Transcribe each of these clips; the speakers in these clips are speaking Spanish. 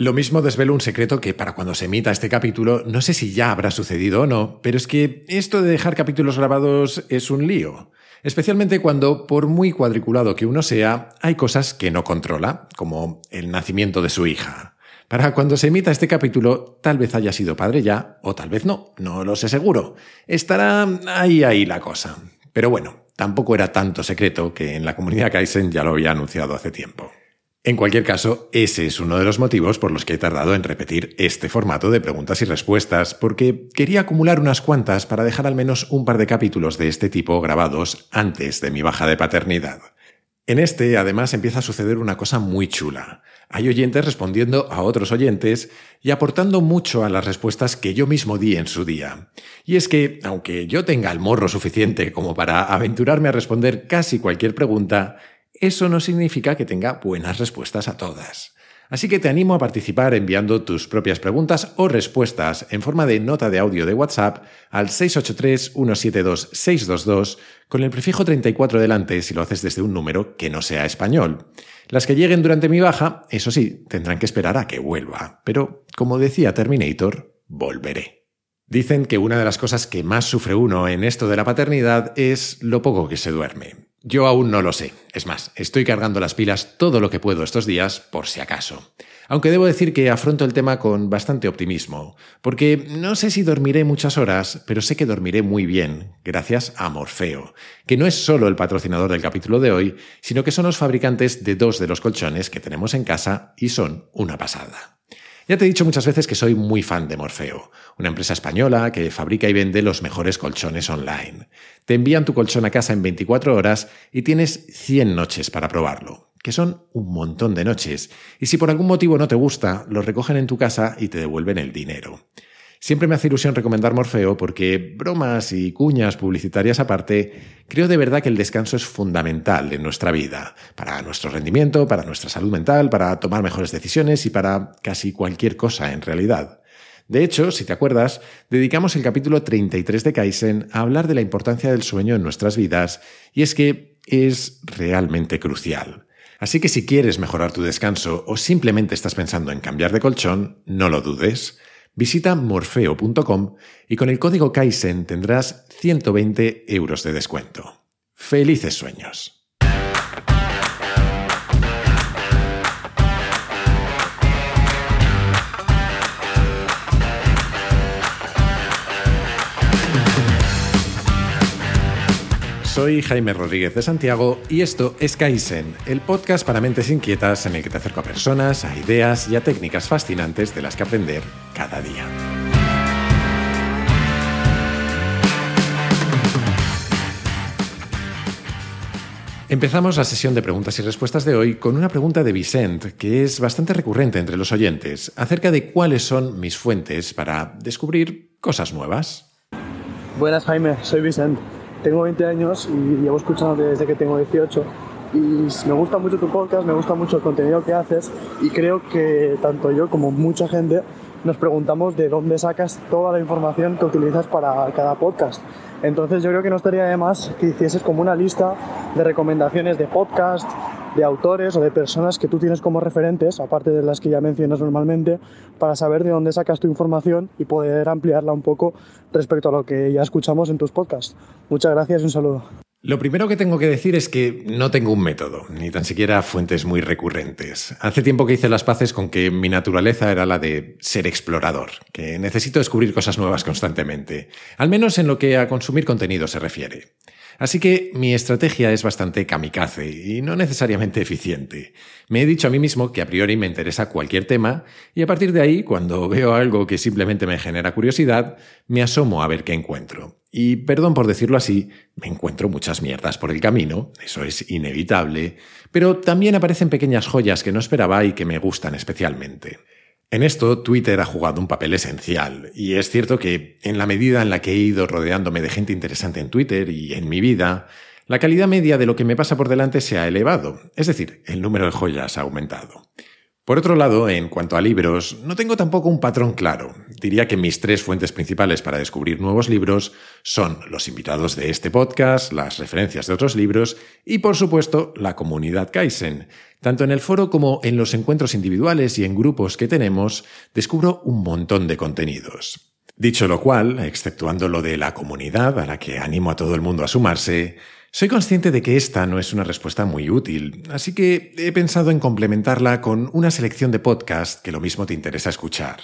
Lo mismo desvelo un secreto que para cuando se emita este capítulo no sé si ya habrá sucedido o no, pero es que esto de dejar capítulos grabados es un lío. Especialmente cuando, por muy cuadriculado que uno sea, hay cosas que no controla, como el nacimiento de su hija. Para cuando se emita este capítulo, tal vez haya sido padre ya, o tal vez no, no lo sé seguro. Estará ahí ahí la cosa. Pero bueno, tampoco era tanto secreto que en la comunidad Kaizen ya lo había anunciado hace tiempo. En cualquier caso, ese es uno de los motivos por los que he tardado en repetir este formato de preguntas y respuestas, porque quería acumular unas cuantas para dejar al menos un par de capítulos de este tipo grabados antes de mi baja de paternidad. En este, además, empieza a suceder una cosa muy chula. Hay oyentes respondiendo a otros oyentes y aportando mucho a las respuestas que yo mismo di en su día. Y es que, aunque yo tenga el morro suficiente como para aventurarme a responder casi cualquier pregunta, eso no significa que tenga buenas respuestas a todas. Así que te animo a participar enviando tus propias preguntas o respuestas en forma de nota de audio de WhatsApp al 683-172-622 con el prefijo 34 delante si lo haces desde un número que no sea español. Las que lleguen durante mi baja, eso sí, tendrán que esperar a que vuelva. Pero, como decía Terminator, volveré. Dicen que una de las cosas que más sufre uno en esto de la paternidad es lo poco que se duerme. Yo aún no lo sé. Es más, estoy cargando las pilas todo lo que puedo estos días por si acaso. Aunque debo decir que afronto el tema con bastante optimismo, porque no sé si dormiré muchas horas, pero sé que dormiré muy bien, gracias a Morfeo, que no es solo el patrocinador del capítulo de hoy, sino que son los fabricantes de dos de los colchones que tenemos en casa y son una pasada. Ya te he dicho muchas veces que soy muy fan de Morfeo, una empresa española que fabrica y vende los mejores colchones online. Te envían tu colchón a casa en 24 horas y tienes 100 noches para probarlo, que son un montón de noches, y si por algún motivo no te gusta, lo recogen en tu casa y te devuelven el dinero. Siempre me hace ilusión recomendar Morfeo porque, bromas y cuñas publicitarias aparte, creo de verdad que el descanso es fundamental en nuestra vida, para nuestro rendimiento, para nuestra salud mental, para tomar mejores decisiones y para casi cualquier cosa en realidad. De hecho, si te acuerdas, dedicamos el capítulo 33 de Kaizen a hablar de la importancia del sueño en nuestras vidas, y es que es realmente crucial. Así que si quieres mejorar tu descanso o simplemente estás pensando en cambiar de colchón, no lo dudes. Visita morfeo.com y con el código Kaizen tendrás 120 euros de descuento. ¡Felices sueños! Soy Jaime Rodríguez de Santiago y esto es Kaizen, el podcast para mentes inquietas en el que te acerco a personas, a ideas y a técnicas fascinantes de las que aprender cada día. Empezamos la sesión de preguntas y respuestas de hoy con una pregunta de Vicent, que es bastante recurrente entre los oyentes, acerca de cuáles son mis fuentes para descubrir cosas nuevas. Buenas Jaime, soy Vicent. Tengo 20 años y llevo escuchando desde que tengo 18 y me gusta mucho tu podcast, me gusta mucho el contenido que haces y creo que tanto yo como mucha gente nos preguntamos de dónde sacas toda la información que utilizas para cada podcast. Entonces yo creo que no estaría de más que hicieses como una lista de recomendaciones de podcast, de autores o de personas que tú tienes como referentes, aparte de las que ya mencionas normalmente, para saber de dónde sacas tu información y poder ampliarla un poco respecto a lo que ya escuchamos en tus podcasts. Muchas gracias y un saludo. Lo primero que tengo que decir es que no tengo un método, ni tan siquiera fuentes muy recurrentes. Hace tiempo que hice las paces con que mi naturaleza era la de ser explorador, que necesito descubrir cosas nuevas constantemente, al menos en lo que a consumir contenido se refiere. Así que mi estrategia es bastante kamikaze y no necesariamente eficiente. Me he dicho a mí mismo que a priori me interesa cualquier tema y a partir de ahí, cuando veo algo que simplemente me genera curiosidad, me asomo a ver qué encuentro. Y perdón por decirlo así, me encuentro muchas mierdas por el camino, eso es inevitable, pero también aparecen pequeñas joyas que no esperaba y que me gustan especialmente. En esto, Twitter ha jugado un papel esencial, y es cierto que, en la medida en la que he ido rodeándome de gente interesante en Twitter y en mi vida, la calidad media de lo que me pasa por delante se ha elevado, es decir, el número de joyas ha aumentado. Por otro lado, en cuanto a libros, no tengo tampoco un patrón claro. Diría que mis tres fuentes principales para descubrir nuevos libros son los invitados de este podcast, las referencias de otros libros y, por supuesto, la comunidad Kaizen. Tanto en el foro como en los encuentros individuales y en grupos que tenemos, descubro un montón de contenidos. Dicho lo cual, exceptuando lo de la comunidad, a la que animo a todo el mundo a sumarse, soy consciente de que esta no es una respuesta muy útil, así que he pensado en complementarla con una selección de podcasts que lo mismo te interesa escuchar.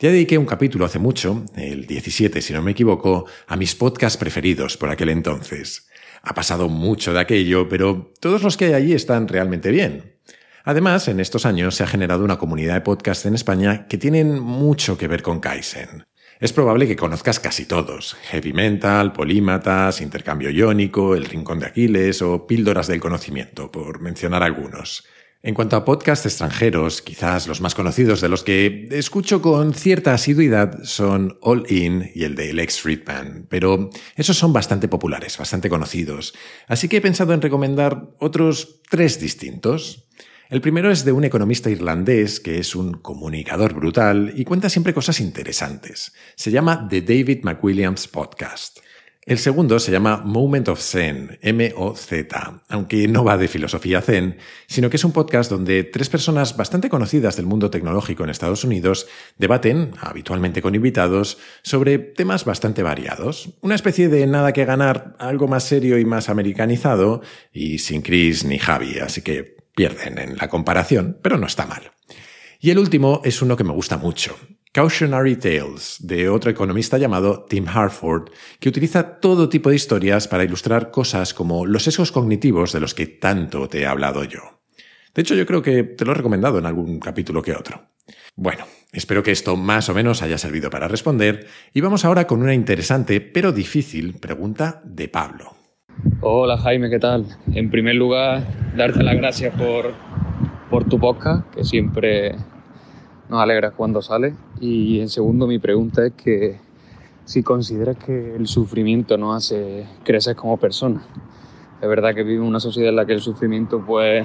Ya dediqué un capítulo hace mucho, el 17 si no me equivoco, a mis podcasts preferidos por aquel entonces. Ha pasado mucho de aquello, pero todos los que hay allí están realmente bien. Además, en estos años se ha generado una comunidad de podcasts en España que tienen mucho que ver con Kaizen. Es probable que conozcas casi todos. Heavy Mental, Polímatas, Intercambio Iónico, El Rincón de Aquiles o Píldoras del Conocimiento, por mencionar algunos. En cuanto a podcasts extranjeros, quizás los más conocidos de los que escucho con cierta asiduidad son All In y el de Lex Friedman, pero esos son bastante populares, bastante conocidos, así que he pensado en recomendar otros tres distintos. El primero es de un economista irlandés que es un comunicador brutal y cuenta siempre cosas interesantes. Se llama The David McWilliams Podcast. El segundo se llama Moment of Zen, M-O-Z, aunque no va de filosofía zen, sino que es un podcast donde tres personas bastante conocidas del mundo tecnológico en Estados Unidos debaten, habitualmente con invitados, sobre temas bastante variados. Una especie de nada que ganar, algo más serio y más americanizado, y sin Chris ni Javi, así que Pierden en la comparación, pero no está mal. Y el último es uno que me gusta mucho. Cautionary Tales, de otro economista llamado Tim Harford, que utiliza todo tipo de historias para ilustrar cosas como los sesgos cognitivos de los que tanto te he hablado yo. De hecho, yo creo que te lo he recomendado en algún capítulo que otro. Bueno, espero que esto más o menos haya servido para responder y vamos ahora con una interesante pero difícil pregunta de Pablo. Hola Jaime, ¿qué tal? En primer lugar, darte las gracias por, por tu podcast, que siempre nos alegra cuando sale. Y en segundo, mi pregunta es que si consideras que el sufrimiento nos hace crecer como personas. Es verdad que vivimos una sociedad en la que el sufrimiento pues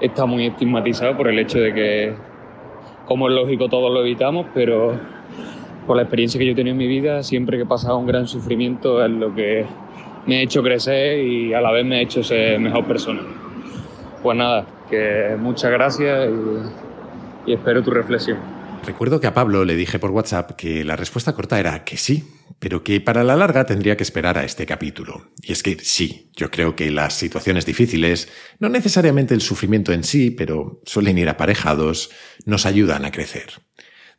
está muy estigmatizado por el hecho de que, como es lógico, todos lo evitamos, pero por la experiencia que yo he tenido en mi vida, siempre que he pasado un gran sufrimiento es lo que me ha hecho crecer y a la vez me ha hecho ser mejor persona. Pues nada, que muchas gracias y, y espero tu reflexión. Recuerdo que a Pablo le dije por WhatsApp que la respuesta corta era que sí, pero que para la larga tendría que esperar a este capítulo. Y es que sí, yo creo que las situaciones difíciles, no necesariamente el sufrimiento en sí, pero suelen ir aparejados, nos ayudan a crecer.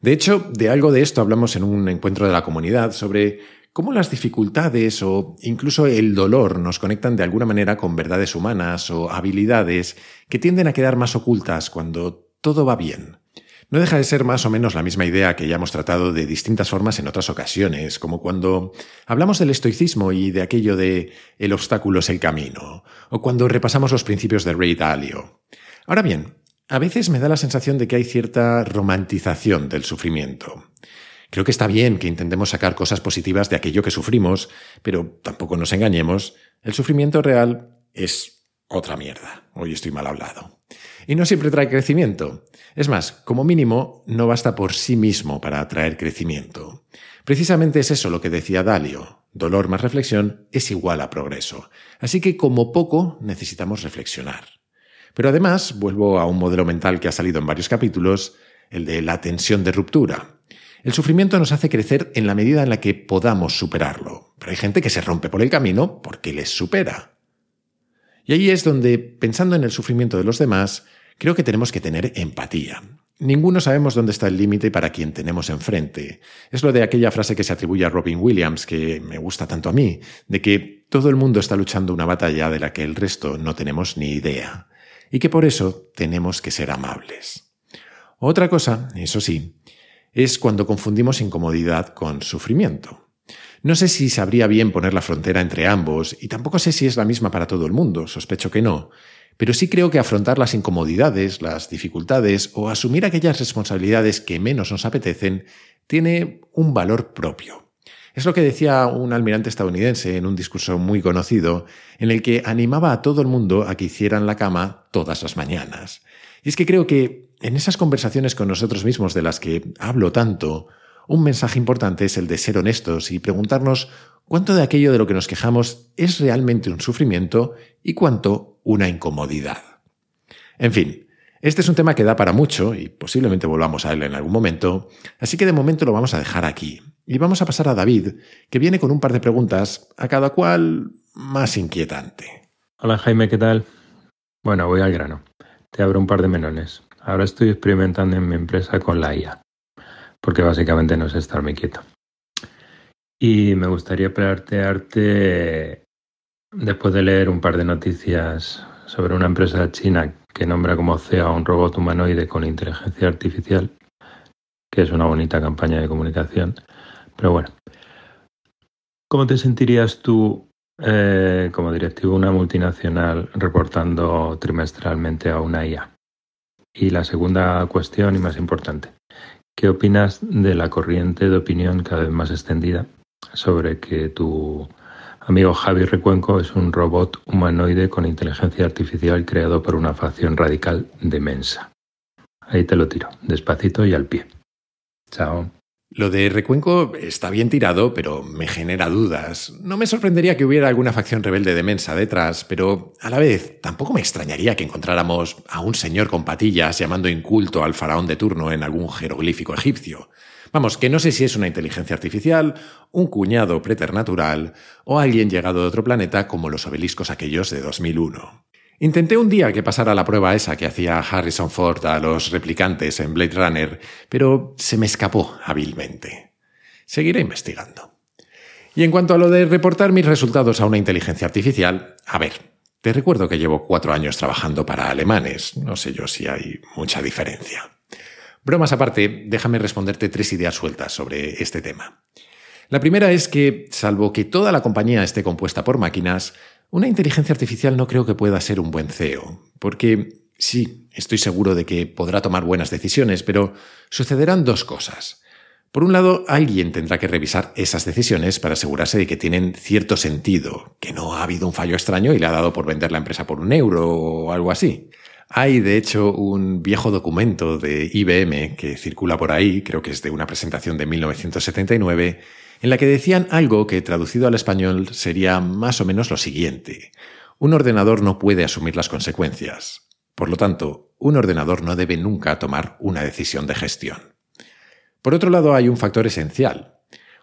De hecho, de algo de esto hablamos en un encuentro de la comunidad sobre cómo las dificultades o incluso el dolor nos conectan de alguna manera con verdades humanas o habilidades que tienden a quedar más ocultas cuando todo va bien. No deja de ser más o menos la misma idea que ya hemos tratado de distintas formas en otras ocasiones, como cuando hablamos del estoicismo y de aquello de el obstáculo es el camino, o cuando repasamos los principios de Ray Dalio. Ahora bien, a veces me da la sensación de que hay cierta romantización del sufrimiento. Creo que está bien que intentemos sacar cosas positivas de aquello que sufrimos, pero tampoco nos engañemos, el sufrimiento real es otra mierda. Hoy estoy mal hablado. Y no siempre trae crecimiento. Es más, como mínimo, no basta por sí mismo para atraer crecimiento. Precisamente es eso lo que decía Dalio. Dolor más reflexión es igual a progreso. Así que como poco necesitamos reflexionar. Pero además, vuelvo a un modelo mental que ha salido en varios capítulos, el de la tensión de ruptura. El sufrimiento nos hace crecer en la medida en la que podamos superarlo, pero hay gente que se rompe por el camino porque les supera. Y ahí es donde, pensando en el sufrimiento de los demás, creo que tenemos que tener empatía. Ninguno sabemos dónde está el límite para quien tenemos enfrente. Es lo de aquella frase que se atribuye a Robin Williams, que me gusta tanto a mí, de que todo el mundo está luchando una batalla de la que el resto no tenemos ni idea, y que por eso tenemos que ser amables. Otra cosa, eso sí, es cuando confundimos incomodidad con sufrimiento. No sé si sabría bien poner la frontera entre ambos, y tampoco sé si es la misma para todo el mundo, sospecho que no, pero sí creo que afrontar las incomodidades, las dificultades o asumir aquellas responsabilidades que menos nos apetecen tiene un valor propio. Es lo que decía un almirante estadounidense en un discurso muy conocido, en el que animaba a todo el mundo a que hicieran la cama todas las mañanas. Y es que creo que en esas conversaciones con nosotros mismos de las que hablo tanto, un mensaje importante es el de ser honestos y preguntarnos cuánto de aquello de lo que nos quejamos es realmente un sufrimiento y cuánto una incomodidad. En fin, este es un tema que da para mucho y posiblemente volvamos a él en algún momento, así que de momento lo vamos a dejar aquí. Y vamos a pasar a David, que viene con un par de preguntas, a cada cual más inquietante. Hola Jaime, ¿qué tal? Bueno, voy al grano. Te abro un par de melones. Ahora estoy experimentando en mi empresa con la IA, porque básicamente no sé estarme quieto. Y me gustaría plantearte, después de leer un par de noticias sobre una empresa china que nombra como CEO a un robot humanoide con inteligencia artificial, que es una bonita campaña de comunicación. Pero bueno, ¿cómo te sentirías tú eh, como directivo de una multinacional reportando trimestralmente a una IA? Y la segunda cuestión y más importante, ¿qué opinas de la corriente de opinión cada vez más extendida sobre que tu amigo Javi Recuenco es un robot humanoide con inteligencia artificial creado por una facción radical de Mensa. Ahí te lo tiro, despacito y al pie. Chao. Lo de Recuenco está bien tirado, pero me genera dudas. No me sorprendería que hubiera alguna facción rebelde de Mensa detrás, pero a la vez tampoco me extrañaría que encontráramos a un señor con patillas llamando inculto al faraón de turno en algún jeroglífico egipcio. Vamos, que no sé si es una inteligencia artificial, un cuñado preternatural o alguien llegado de otro planeta como los obeliscos aquellos de 2001. Intenté un día que pasara la prueba esa que hacía Harrison Ford a los replicantes en Blade Runner, pero se me escapó hábilmente. Seguiré investigando. Y en cuanto a lo de reportar mis resultados a una inteligencia artificial, a ver, te recuerdo que llevo cuatro años trabajando para alemanes, no sé yo si hay mucha diferencia. Bromas aparte, déjame responderte tres ideas sueltas sobre este tema. La primera es que, salvo que toda la compañía esté compuesta por máquinas, una inteligencia artificial no creo que pueda ser un buen CEO, porque sí, estoy seguro de que podrá tomar buenas decisiones, pero sucederán dos cosas. Por un lado, alguien tendrá que revisar esas decisiones para asegurarse de que tienen cierto sentido, que no ha habido un fallo extraño y le ha dado por vender la empresa por un euro o algo así. Hay, de hecho, un viejo documento de IBM que circula por ahí, creo que es de una presentación de 1979, en la que decían algo que traducido al español sería más o menos lo siguiente. Un ordenador no puede asumir las consecuencias. Por lo tanto, un ordenador no debe nunca tomar una decisión de gestión. Por otro lado, hay un factor esencial,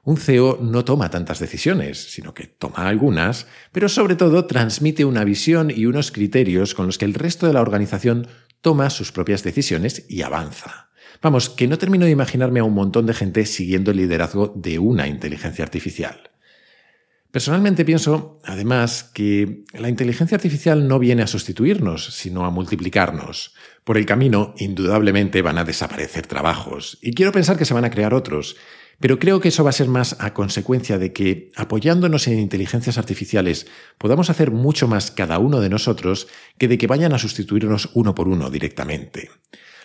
un CEO no toma tantas decisiones, sino que toma algunas, pero sobre todo transmite una visión y unos criterios con los que el resto de la organización toma sus propias decisiones y avanza. Vamos, que no termino de imaginarme a un montón de gente siguiendo el liderazgo de una inteligencia artificial. Personalmente pienso, además, que la inteligencia artificial no viene a sustituirnos, sino a multiplicarnos. Por el camino, indudablemente van a desaparecer trabajos, y quiero pensar que se van a crear otros, pero creo que eso va a ser más a consecuencia de que, apoyándonos en inteligencias artificiales, podamos hacer mucho más cada uno de nosotros que de que vayan a sustituirnos uno por uno directamente.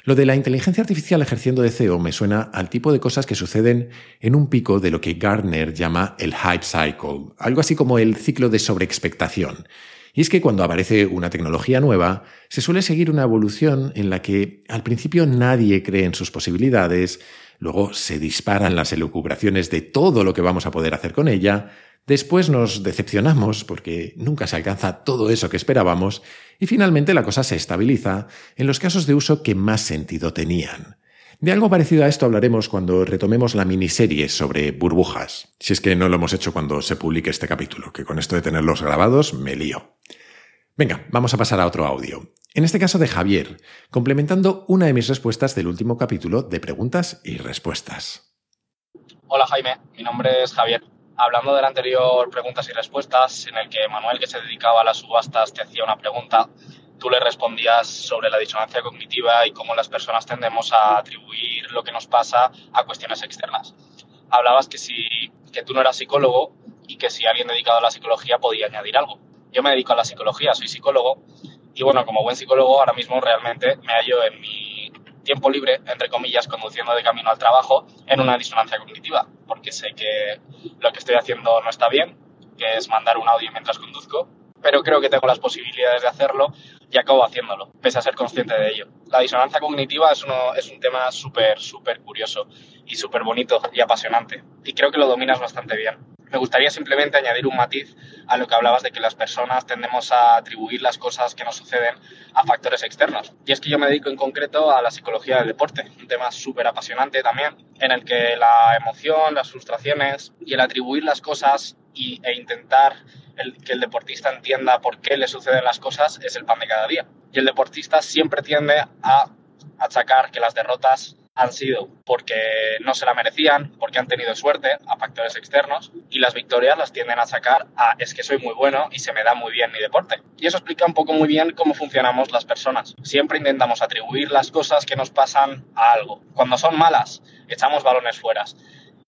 Lo de la inteligencia artificial ejerciendo de CEO me suena al tipo de cosas que suceden en un pico de lo que Gardner llama el hype cycle, algo así como el ciclo de sobreexpectación. Y es que cuando aparece una tecnología nueva, se suele seguir una evolución en la que al principio nadie cree en sus posibilidades, luego se disparan las elucubraciones de todo lo que vamos a poder hacer con ella, después nos decepcionamos porque nunca se alcanza todo eso que esperábamos, y finalmente la cosa se estabiliza en los casos de uso que más sentido tenían. De algo parecido a esto hablaremos cuando retomemos la miniserie sobre burbujas, si es que no lo hemos hecho cuando se publique este capítulo, que con esto de tenerlos grabados me lío. Venga, vamos a pasar a otro audio. En este caso de Javier, complementando una de mis respuestas del último capítulo de preguntas y respuestas. Hola Jaime, mi nombre es Javier. Hablando de la anterior preguntas y respuestas, en el que Manuel, que se dedicaba a las subastas, te hacía una pregunta, tú le respondías sobre la disonancia cognitiva y cómo las personas tendemos a atribuir lo que nos pasa a cuestiones externas. Hablabas que, si, que tú no eras psicólogo y que si alguien dedicado a la psicología podía añadir algo. Yo me dedico a la psicología, soy psicólogo y bueno, como buen psicólogo, ahora mismo realmente me hallo en mi tiempo libre, entre comillas, conduciendo de camino al trabajo en una disonancia cognitiva, porque sé que lo que estoy haciendo no está bien, que es mandar un audio mientras conduzco, pero creo que tengo las posibilidades de hacerlo y acabo haciéndolo, pese a ser consciente de ello. La disonancia cognitiva es, uno, es un tema súper, súper curioso y súper bonito y apasionante, y creo que lo dominas bastante bien. Me gustaría simplemente añadir un matiz a lo que hablabas de que las personas tendemos a atribuir las cosas que nos suceden a factores externos. Y es que yo me dedico en concreto a la psicología del deporte, un tema súper apasionante también, en el que la emoción, las frustraciones y el atribuir las cosas y, e intentar que el deportista entienda por qué le suceden las cosas es el pan de cada día. Y el deportista siempre tiende a achacar que las derrotas han sido porque no se la merecían, porque han tenido suerte a factores externos y las victorias las tienden a sacar a es que soy muy bueno y se me da muy bien mi deporte. Y eso explica un poco muy bien cómo funcionamos las personas. Siempre intentamos atribuir las cosas que nos pasan a algo. Cuando son malas, echamos balones fuera.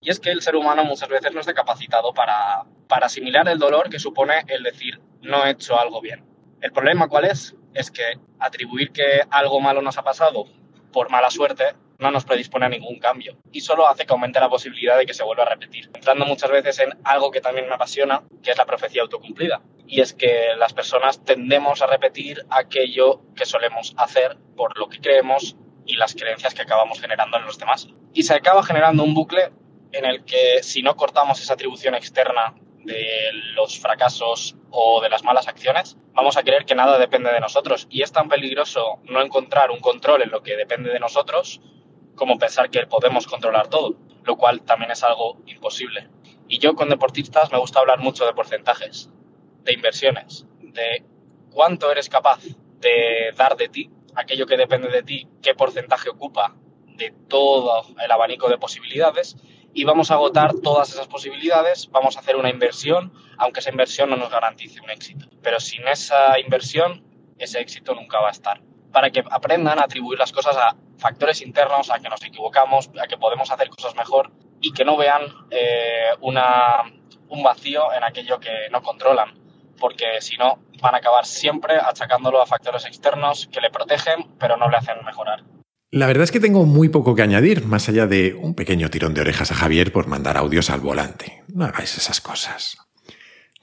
Y es que el ser humano muchas veces no está capacitado para, para asimilar el dolor que supone el decir no he hecho algo bien. El problema cuál es? Es que atribuir que algo malo nos ha pasado por mala suerte no nos predispone a ningún cambio y solo hace que aumente la posibilidad de que se vuelva a repetir, entrando muchas veces en algo que también me apasiona, que es la profecía autocumplida. Y es que las personas tendemos a repetir aquello que solemos hacer por lo que creemos y las creencias que acabamos generando en los demás. Y se acaba generando un bucle en el que si no cortamos esa atribución externa de los fracasos o de las malas acciones, vamos a creer que nada depende de nosotros. Y es tan peligroso no encontrar un control en lo que depende de nosotros como pensar que podemos controlar todo, lo cual también es algo imposible. Y yo con deportistas me gusta hablar mucho de porcentajes, de inversiones, de cuánto eres capaz de dar de ti, aquello que depende de ti, qué porcentaje ocupa de todo el abanico de posibilidades y vamos a agotar todas esas posibilidades, vamos a hacer una inversión, aunque esa inversión no nos garantice un éxito. Pero sin esa inversión, ese éxito nunca va a estar. Para que aprendan a atribuir las cosas a factores internos, a que nos equivocamos, a que podemos hacer cosas mejor y que no vean eh, una, un vacío en aquello que no controlan, porque si no van a acabar siempre achacándolo a factores externos que le protegen pero no le hacen mejorar. La verdad es que tengo muy poco que añadir, más allá de un pequeño tirón de orejas a Javier por mandar audios al volante. No hagáis esas cosas.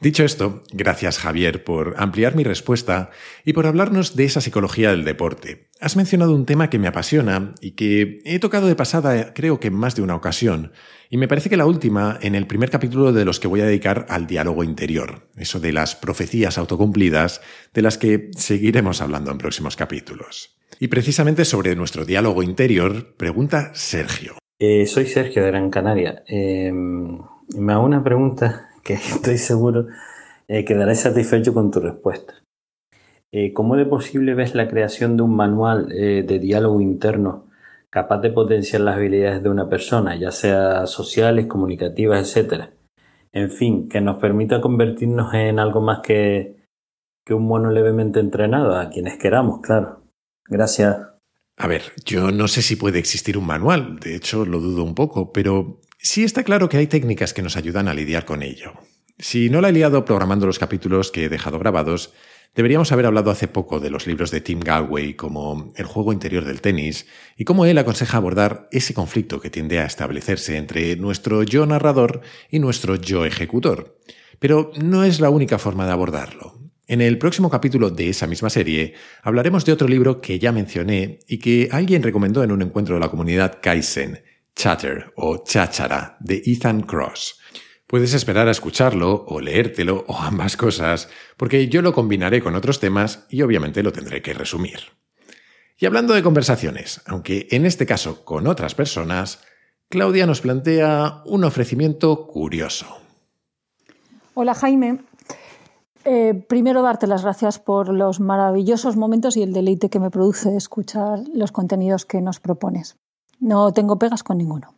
Dicho esto, gracias Javier por ampliar mi respuesta y por hablarnos de esa psicología del deporte. Has mencionado un tema que me apasiona y que he tocado de pasada creo que en más de una ocasión, y me parece que la última en el primer capítulo de los que voy a dedicar al diálogo interior, eso de las profecías autocumplidas de las que seguiremos hablando en próximos capítulos. Y precisamente sobre nuestro diálogo interior, pregunta Sergio. Eh, soy Sergio de Gran Canaria. Eh, me hago una pregunta que estoy seguro eh, quedarás satisfecho con tu respuesta. Eh, ¿Cómo de posible ves la creación de un manual de diálogo interno capaz de potenciar las habilidades de una persona, ya sea sociales, comunicativas, etcétera? En fin, que nos permita convertirnos en algo más que, que un mono levemente entrenado, a quienes queramos, claro. Gracias. A ver, yo no sé si puede existir un manual, de hecho lo dudo un poco, pero sí está claro que hay técnicas que nos ayudan a lidiar con ello. Si no la he liado programando los capítulos que he dejado grabados, deberíamos haber hablado hace poco de los libros de Tim Galway como El juego interior del tenis y cómo él aconseja abordar ese conflicto que tiende a establecerse entre nuestro yo narrador y nuestro yo ejecutor. Pero no es la única forma de abordarlo. En el próximo capítulo de esa misma serie hablaremos de otro libro que ya mencioné y que alguien recomendó en un encuentro de la comunidad Kaizen, Chatter o Cháchara, de Ethan Cross. Puedes esperar a escucharlo o leértelo o ambas cosas, porque yo lo combinaré con otros temas y obviamente lo tendré que resumir. Y hablando de conversaciones, aunque en este caso con otras personas, Claudia nos plantea un ofrecimiento curioso. Hola Jaime, eh, primero, darte las gracias por los maravillosos momentos y el deleite que me produce escuchar los contenidos que nos propones. No tengo pegas con ninguno.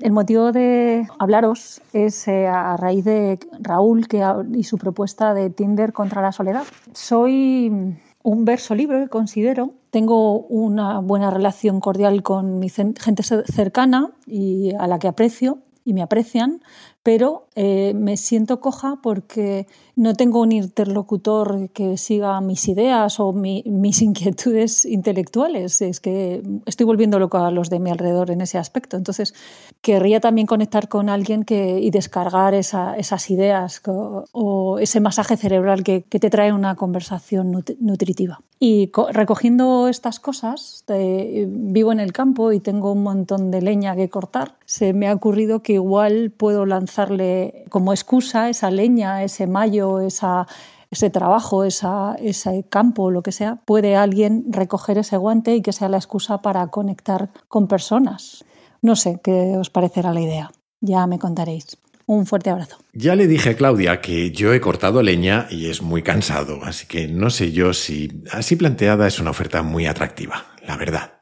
El motivo de hablaros es eh, a raíz de Raúl y su propuesta de Tinder contra la soledad. Soy un verso libre, considero. Tengo una buena relación cordial con mi gente cercana y a la que aprecio y me aprecian, pero eh, me siento coja porque no tengo un interlocutor que siga mis ideas o mis inquietudes intelectuales. Es que estoy volviendo loco a los de mi alrededor en ese aspecto. Entonces, querría también conectar con alguien que, y descargar esas ideas o, ese masaje cerebral que, te trae una conversación nutritiva. Y recogiendo estas cosas, vivo en el campo y tengo un montón de leña que cortar. Se me ha ocurrido que igual puedo lanzarle como excusa esa leña, ese mayo, ese trabajo, ese campo, lo que sea, puede alguien recoger ese guante y que sea la excusa para conectar con personas. No sé qué os parecerá la idea. Ya me contaréis. Un fuerte abrazo. Ya le dije a Claudia que yo he cortado leña y es muy cansado, así que no sé yo si así planteada es una oferta muy atractiva, la verdad.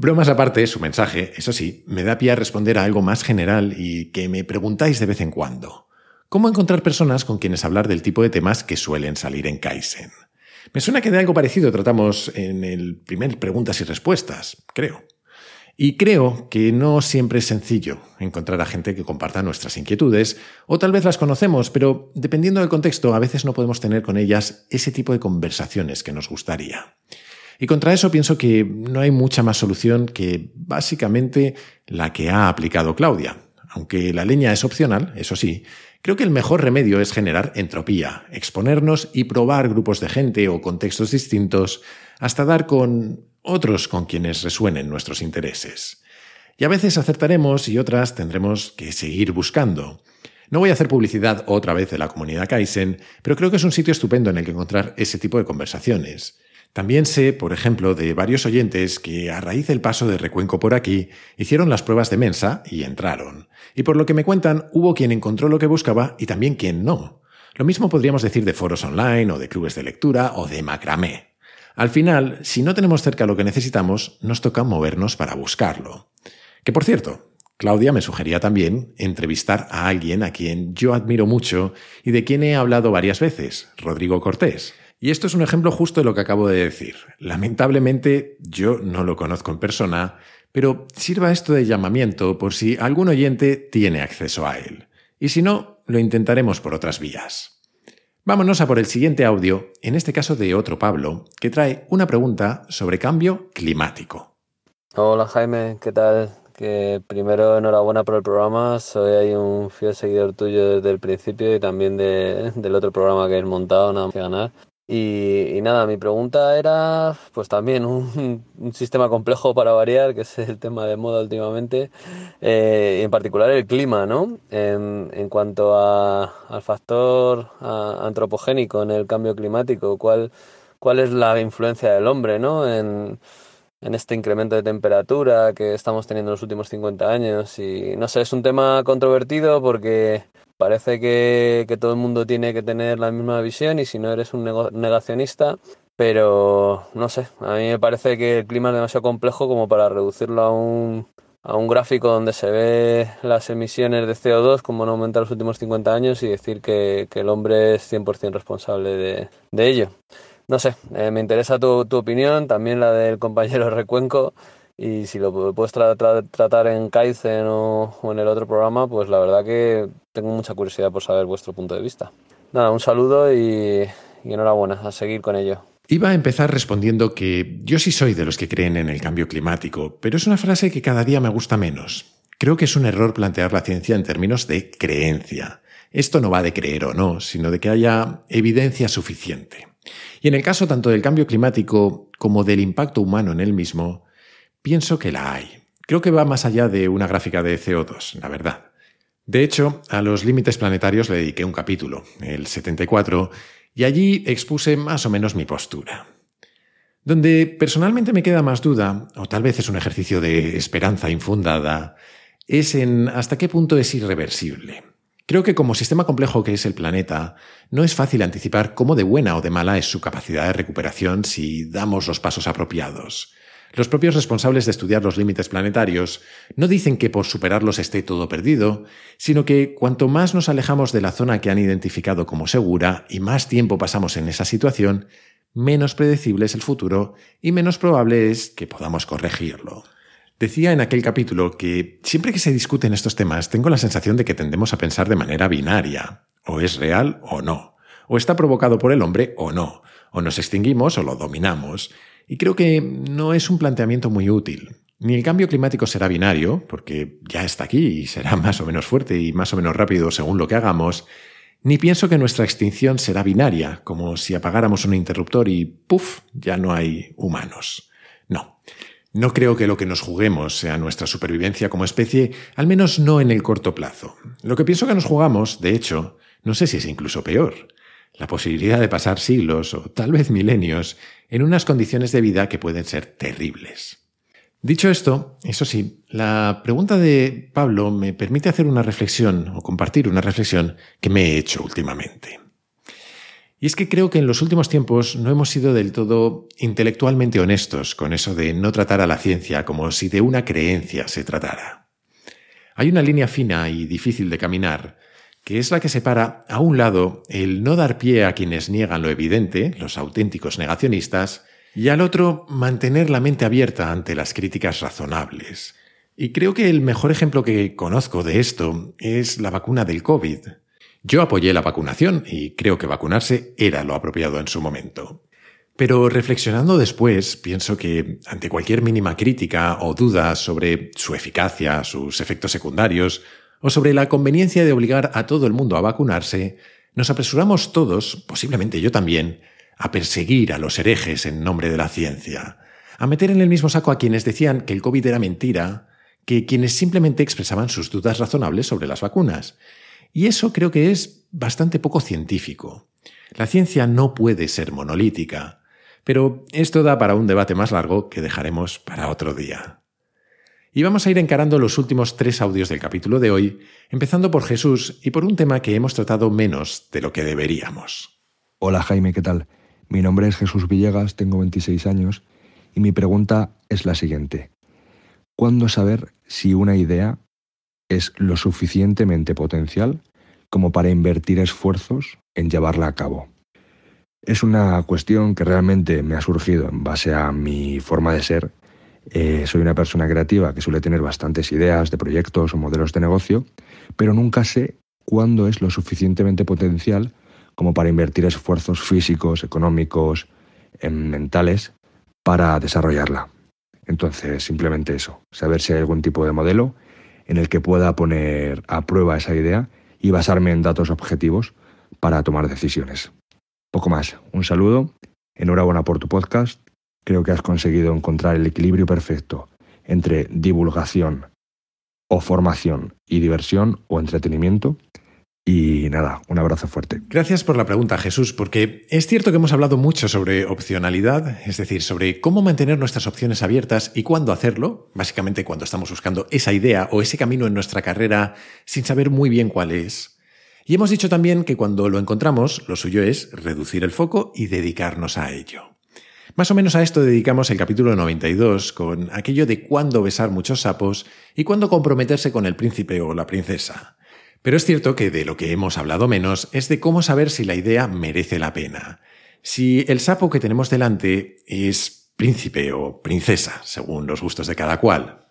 Bromas aparte, su mensaje, eso sí, me da pie a responder a algo más general y que me preguntáis de vez en cuando. ¿Cómo encontrar personas con quienes hablar del tipo de temas que suelen salir en Kaizen? Me suena que de algo parecido tratamos en el primer preguntas y respuestas, creo. Y creo que no siempre es sencillo encontrar a gente que comparta nuestras inquietudes, o tal vez las conocemos, pero dependiendo del contexto, a veces no podemos tener con ellas ese tipo de conversaciones que nos gustaría. Y contra eso pienso que no hay mucha más solución que básicamente la que ha aplicado Claudia. Aunque la leña es opcional, eso sí, creo que el mejor remedio es generar entropía, exponernos y probar grupos de gente o contextos distintos hasta dar con otros con quienes resuenen nuestros intereses. Y a veces acertaremos y otras tendremos que seguir buscando. No voy a hacer publicidad otra vez de la comunidad Kaizen, pero creo que es un sitio estupendo en el que encontrar ese tipo de conversaciones. También sé, por ejemplo, de varios oyentes que a raíz del paso de Recuenco por aquí hicieron las pruebas de Mensa y entraron. Y por lo que me cuentan, hubo quien encontró lo que buscaba y también quien no. Lo mismo podríamos decir de foros online o de clubes de lectura o de macramé. Al final, si no tenemos cerca lo que necesitamos, nos toca movernos para buscarlo. Que por cierto, Claudia me sugería también entrevistar a alguien a quien yo admiro mucho y de quien he hablado varias veces, Rodrigo Cortés. Y esto es un ejemplo justo de lo que acabo de decir. Lamentablemente yo no lo conozco en persona, pero sirva esto de llamamiento por si algún oyente tiene acceso a él. Y si no, lo intentaremos por otras vías. Vámonos a por el siguiente audio, en este caso de otro Pablo, que trae una pregunta sobre cambio climático. Hola Jaime, ¿qué tal? Que primero enhorabuena por el programa, soy ahí un fiel seguidor tuyo desde el principio y también del otro programa que he montado, Nada que ganar. Y, nada, mi pregunta era, pues también un, sistema complejo para variar, que es el tema de moda últimamente, eh, en particular el clima, ¿no? En, en cuanto a, al factor antropogénico en el cambio climático, ¿cuál, cuál es la influencia del hombre, ¿no? En, en este incremento de temperatura que estamos teniendo en los últimos 50 años. Y no sé, es un tema controvertido porque Parece que, todo el mundo tiene que tener la misma visión y si no eres un negacionista, pero no sé, a mí me parece que el clima es demasiado complejo como para reducirlo a un, a un gráfico donde se ve las emisiones de CO2 como han aumentado los últimos 50 años y decir que, el hombre es 100% responsable de, ello. No sé, eh, me interesa tu, tu opinión, también la del compañero Recuenco y si lo puedes tratar en Kaizen o, en el otro programa, pues la verdad que tengo mucha curiosidad por saber vuestro punto de vista. Nada, un saludo y, enhorabuena, a seguir con ello. Iba a empezar respondiendo que yo sí soy de los que creen en el cambio climático, pero es una frase que cada día me gusta menos. Creo que es un error plantear la ciencia en términos de creencia. Esto no va de creer o no, sino de que haya evidencia suficiente. Y en el caso tanto del cambio climático como del impacto humano en él mismo, Pienso que la hay. Creo que va más allá de una gráfica de CO2, la verdad. De hecho, a los límites planetarios le dediqué un capítulo, el 74, y allí expuse más o menos mi postura. Donde personalmente me queda más duda, o tal vez es un ejercicio de esperanza infundada, es en hasta qué punto es irreversible. Creo que como sistema complejo que es el planeta, no es fácil anticipar cómo de buena o de mala es su capacidad de recuperación si damos los pasos apropiados. Los propios responsables de estudiar los límites planetarios no dicen que por superarlos esté todo perdido, sino que cuanto más nos alejamos de la zona que han identificado como segura y más tiempo pasamos en esa situación, menos predecible es el futuro y menos probable es que podamos corregirlo. Decía en aquel capítulo que siempre que se discuten estos temas tengo la sensación de que tendemos a pensar de manera binaria. O es real o no. O está provocado por el hombre o no. O nos extinguimos o lo dominamos. Y creo que no es un planteamiento muy útil. Ni el cambio climático será binario, porque ya está aquí y será más o menos fuerte y más o menos rápido según lo que hagamos, ni pienso que nuestra extinción será binaria, como si apagáramos un interruptor y ¡puf! ya no hay humanos. No. No creo que lo que nos juguemos sea nuestra supervivencia como especie, al menos no en el corto plazo. Lo que pienso que nos jugamos, de hecho, no sé si es incluso peor, la posibilidad de pasar siglos o tal vez milenios en unas condiciones de vida que pueden ser terribles. Dicho esto, eso sí, la pregunta de Pablo me permite hacer una reflexión o compartir una reflexión que me he hecho últimamente. Y es que creo que en los últimos tiempos no hemos sido del todo intelectualmente honestos con eso de no tratar a la ciencia como si de una creencia se tratara. Hay una línea fina y difícil de caminar, que es la que separa, a un lado, el no dar pie a quienes niegan lo evidente, los auténticos negacionistas, y al otro mantener la mente abierta ante las críticas razonables. Y creo que el mejor ejemplo que conozco de esto es la vacuna del COVID. Yo apoyé la vacunación y creo que vacunarse era lo apropiado en su momento. Pero reflexionando después, pienso que ante cualquier mínima crítica o duda sobre su eficacia, sus efectos secundarios, o sobre la conveniencia de obligar a todo el mundo a vacunarse, nos apresuramos todos, posiblemente yo también, a perseguir a los herejes en nombre de la ciencia, a meter en el mismo saco a quienes decían que el COVID era mentira, que quienes simplemente expresaban sus dudas razonables sobre las vacunas. Y eso creo que es bastante poco científico. La ciencia no puede ser monolítica, pero esto da para un debate más largo que dejaremos para otro día. Y vamos a ir encarando los últimos tres audios del capítulo de hoy, empezando por Jesús y por un tema que hemos tratado menos de lo que deberíamos. Hola Jaime, ¿qué tal? Mi nombre es Jesús Villegas, tengo 26 años y mi pregunta es la siguiente. ¿Cuándo saber si una idea es lo suficientemente potencial como para invertir esfuerzos en llevarla a cabo? Es una cuestión que realmente me ha surgido en base a mi forma de ser. Eh, soy una persona creativa que suele tener bastantes ideas de proyectos o modelos de negocio, pero nunca sé cuándo es lo suficientemente potencial como para invertir esfuerzos físicos, económicos, mentales para desarrollarla. Entonces, simplemente eso, saber si hay algún tipo de modelo en el que pueda poner a prueba esa idea y basarme en datos objetivos para tomar decisiones. Poco más, un saludo, enhorabuena por tu podcast, creo que has conseguido encontrar el equilibrio perfecto entre divulgación o formación y diversión o entretenimiento y nada, un abrazo fuerte. Gracias por la pregunta, Jesús, porque es cierto que hemos hablado mucho sobre opcionalidad, es decir, sobre cómo mantener nuestras opciones abiertas y cuándo hacerlo, básicamente cuando estamos buscando esa idea o ese camino en nuestra carrera sin saber muy bien cuál es. Y hemos dicho también que cuando lo encontramos, lo suyo es reducir el foco y dedicarnos a ello. Más o menos a esto dedicamos el capítulo 92, con aquello de cuándo besar muchos sapos y cuándo comprometerse con el príncipe o la princesa. Pero es cierto que de lo que hemos hablado menos es de cómo saber si la idea merece la pena. Si el sapo que tenemos delante es príncipe o princesa, según los gustos de cada cual.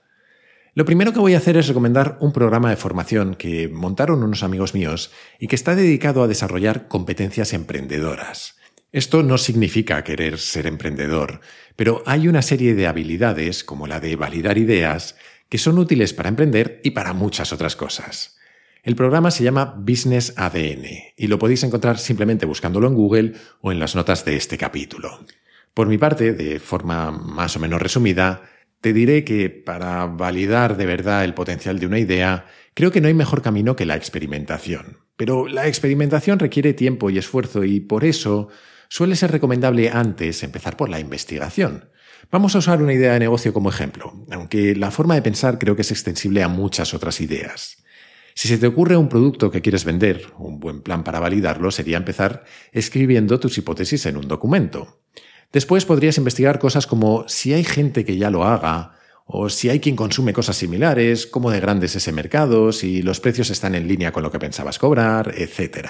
Lo primero que voy a hacer es recomendar un programa de formación que montaron unos amigos míos y que está dedicado a desarrollar competencias emprendedoras. Esto no significa querer ser emprendedor, pero hay una serie de habilidades, como la de validar ideas, que son útiles para emprender y para muchas otras cosas. El programa se llama Business ADN y lo podéis encontrar simplemente buscándolo en Google o en las notas de este capítulo. Por mi parte, de forma más o menos resumida, te diré que para validar de verdad el potencial de una idea, creo que no hay mejor camino que la experimentación. Pero la experimentación requiere tiempo y esfuerzo y por eso suele ser recomendable antes empezar por la investigación. Vamos a usar una idea de negocio como ejemplo, aunque la forma de pensar creo que es extensible a muchas otras ideas. Si se te ocurre un producto que quieres vender, un buen plan para validarlo sería empezar escribiendo tus hipótesis en un documento. Después podrías investigar cosas como si hay gente que ya lo haga, o si hay quien consume cosas similares, cómo de grande es ese mercado, si los precios están en línea con lo que pensabas cobrar, etc.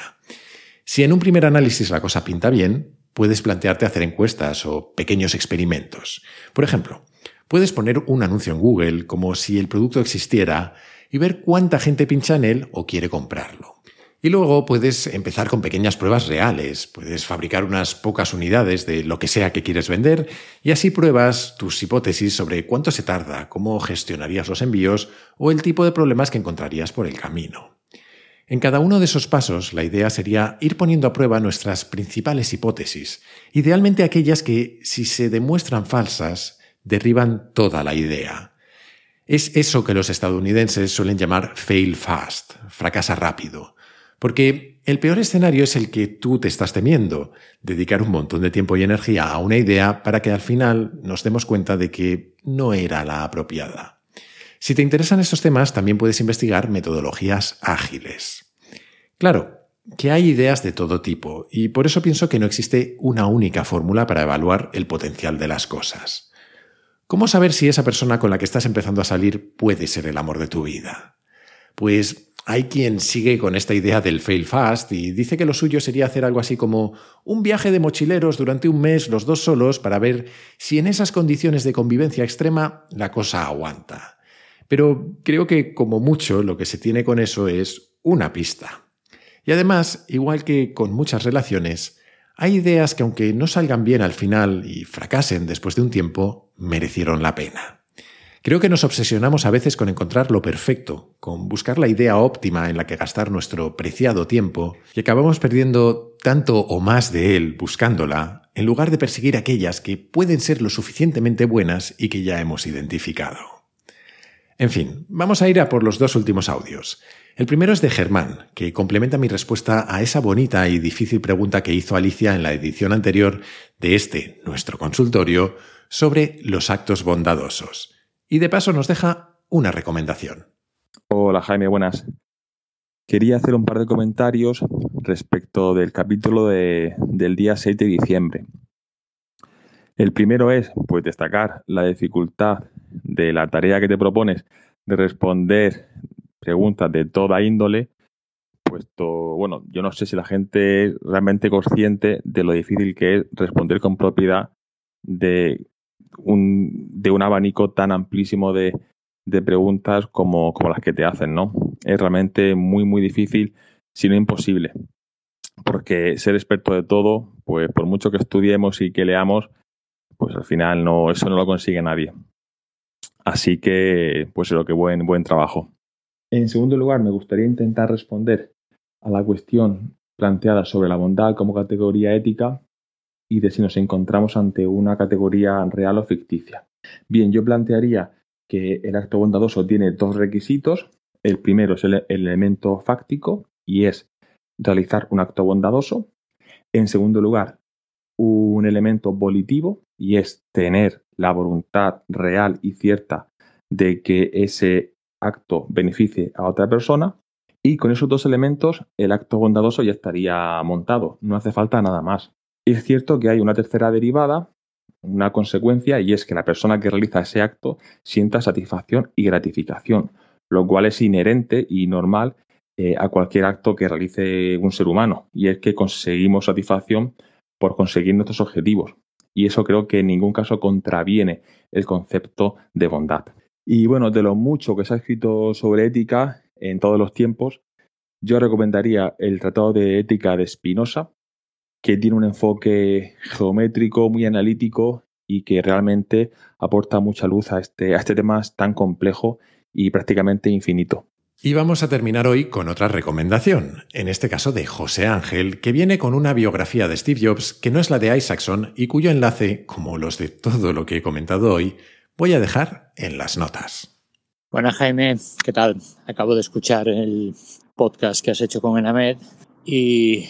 Si en un primer análisis la cosa pinta bien, puedes plantearte hacer encuestas o pequeños experimentos. Por ejemplo, Puedes poner un anuncio en Google como si el producto existiera y ver cuánta gente pincha en él o quiere comprarlo. Y luego puedes empezar con pequeñas pruebas reales, puedes fabricar unas pocas unidades de lo que sea que quieres vender y así pruebas tus hipótesis sobre cuánto se tarda, cómo gestionarías los envíos o el tipo de problemas que encontrarías por el camino. En cada uno de esos pasos, la idea sería ir poniendo a prueba nuestras principales hipótesis, idealmente aquellas que, si se demuestran falsas, derriban toda la idea. Es eso que los estadounidenses suelen llamar fail fast, fracasa rápido. Porque el peor escenario es el que tú te estás temiendo, dedicar un montón de tiempo y energía a una idea para que al final nos demos cuenta de que no era la apropiada. Si te interesan estos temas, también puedes investigar metodologías ágiles. Claro, que hay ideas de todo tipo, y por eso pienso que no existe una única fórmula para evaluar el potencial de las cosas. ¿Cómo saber si esa persona con la que estás empezando a salir puede ser el amor de tu vida? Pues hay quien sigue con esta idea del fail fast y dice que lo suyo sería hacer algo así como un viaje de mochileros durante un mes los dos solos para ver si en esas condiciones de convivencia extrema la cosa aguanta. Pero creo que como mucho lo que se tiene con eso es una pista. Y además, igual que con muchas relaciones, hay ideas que aunque no salgan bien al final y fracasen después de un tiempo, merecieron la pena. Creo que nos obsesionamos a veces con encontrar lo perfecto, con buscar la idea óptima en la que gastar nuestro preciado tiempo, y acabamos perdiendo tanto o más de él buscándola, en lugar de perseguir aquellas que pueden ser lo suficientemente buenas y que ya hemos identificado. En fin, vamos a ir a por los dos últimos audios. El primero es de Germán, que complementa mi respuesta a esa bonita y difícil pregunta que hizo Alicia en la edición anterior de este, nuestro consultorio, sobre los actos bondadosos. Y de paso nos deja una recomendación. Hola Jaime, buenas. Quería hacer un par de comentarios respecto del capítulo del día 6 de diciembre. El primero es, pues, destacar la dificultad de la tarea que te propones de responder preguntas de toda índole, puesto, bueno, yo no sé si la gente es realmente consciente de lo difícil que es responder con propiedad de un, de un abanico tan amplísimo de, de preguntas como, como, las que te hacen, ¿no? Es realmente muy, muy difícil, si no imposible. Porque ser experto de todo, pues por mucho que estudiemos y que leamos, pues al final no, eso no lo consigue nadie. Así que, pues lo que buen, buen trabajo. En segundo lugar, me gustaría intentar responder a la cuestión planteada sobre la bondad como categoría ética y de si nos encontramos ante una categoría real o ficticia. Bien, yo plantearía que el acto bondadoso tiene dos requisitos. El primero es el, elemento fáctico y es realizar un acto bondadoso. En segundo lugar, un elemento volitivo y es tener la voluntad real y cierta de que ese acto beneficie a otra persona. Y con esos dos elementos el acto bondadoso ya estaría montado. No hace falta nada más. Es cierto que hay una tercera derivada, una consecuencia, y es que la persona que realiza ese acto sienta satisfacción y gratificación, lo cual es inherente y normal eh, a cualquier acto que realice un ser humano, y es que conseguimos satisfacción por conseguir nuestros objetivos. Y eso creo que en ningún caso contraviene el concepto de bondad. Y bueno, de lo mucho que se ha escrito sobre ética en todos los tiempos, yo recomendaría el Tratado de Ética de Spinoza, que tiene un enfoque geométrico, muy analítico y que realmente aporta mucha luz a este, a este tema tan complejo y prácticamente infinito. Y vamos a terminar hoy con otra recomendación, en este caso de José Ángel, que viene con una biografía de Steve Jobs que no es la de Isaacson y cuyo enlace, como los de todo lo que he comentado hoy, voy a dejar en las notas. Buenas Jaime, ¿qué tal? Acabo de escuchar el podcast que has hecho con Enamed y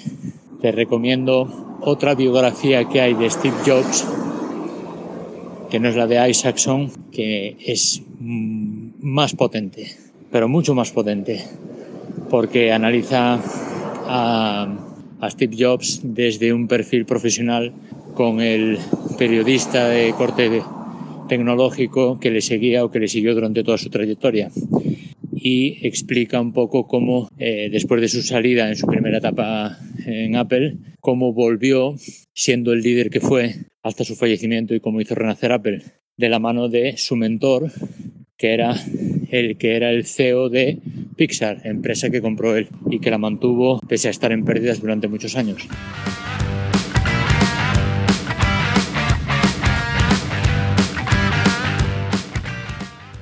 te recomiendo otra biografía que hay de Steve Jobs, que no es la de Isaacson, que es más potente, pero mucho más potente, porque analiza a, Steve Jobs desde un perfil profesional con el periodista de corte tecnológico que le seguía o que le siguió durante toda su trayectoria y explica un poco cómo, eh, después de su salida en su primera etapa en Apple, cómo volvió siendo el líder que fue hasta su fallecimiento y cómo hizo renacer Apple. de la mano de su mentor, que era el que era el CEO de Pixar, empresa que compró él y que la mantuvo pese a estar en pérdidas durante muchos años.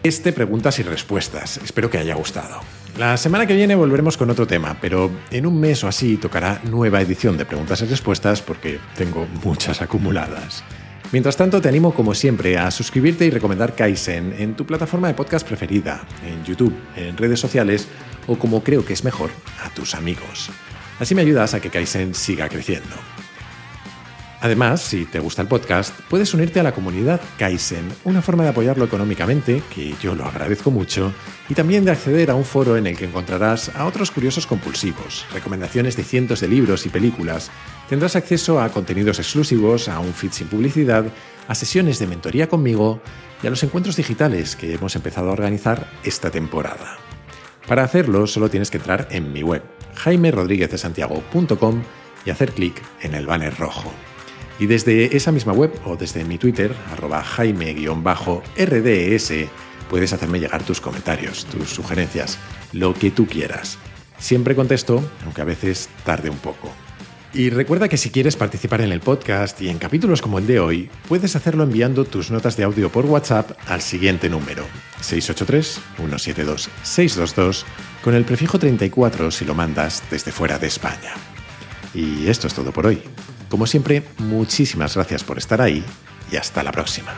Este preguntas y respuestas. Espero que haya gustado. La semana que viene volveremos con otro tema, pero en un mes o así tocará nueva edición de preguntas y respuestas porque tengo muchas acumuladas. Mientras tanto, te animo como siempre a suscribirte y recomendar Kaizen en tu plataforma de podcast preferida, en YouTube, en redes sociales o como creo que es mejor, a tus amigos. Así me ayudas a que Kaizen siga creciendo. Además, si te gusta el podcast, puedes unirte a la comunidad Kaizen, una forma de apoyarlo económicamente, que yo lo agradezco mucho, y también de acceder a un foro en el que encontrarás a otros curiosos compulsivos, recomendaciones de cientos de libros y películas, tendrás acceso a contenidos exclusivos, a un feed sin publicidad, a sesiones de mentoría conmigo y a los encuentros digitales que hemos empezado a organizar esta temporada. Para hacerlo solo tienes que entrar en mi web, jaimerodriguezdesantiago.com y hacer clic en el banner rojo. Y desde esa misma web o desde mi Twitter, arroba jaime-rds, puedes hacerme llegar tus comentarios, tus sugerencias, lo que tú quieras. Siempre contesto, aunque a veces tarde un poco. Y recuerda que si quieres participar en el podcast y en capítulos como el de hoy, puedes hacerlo enviando tus notas de audio por WhatsApp al siguiente número, 683-172-622, con el prefijo 34 si lo mandas desde fuera de España. Y esto es todo por hoy. Como siempre, muchísimas gracias por estar ahí y hasta la próxima.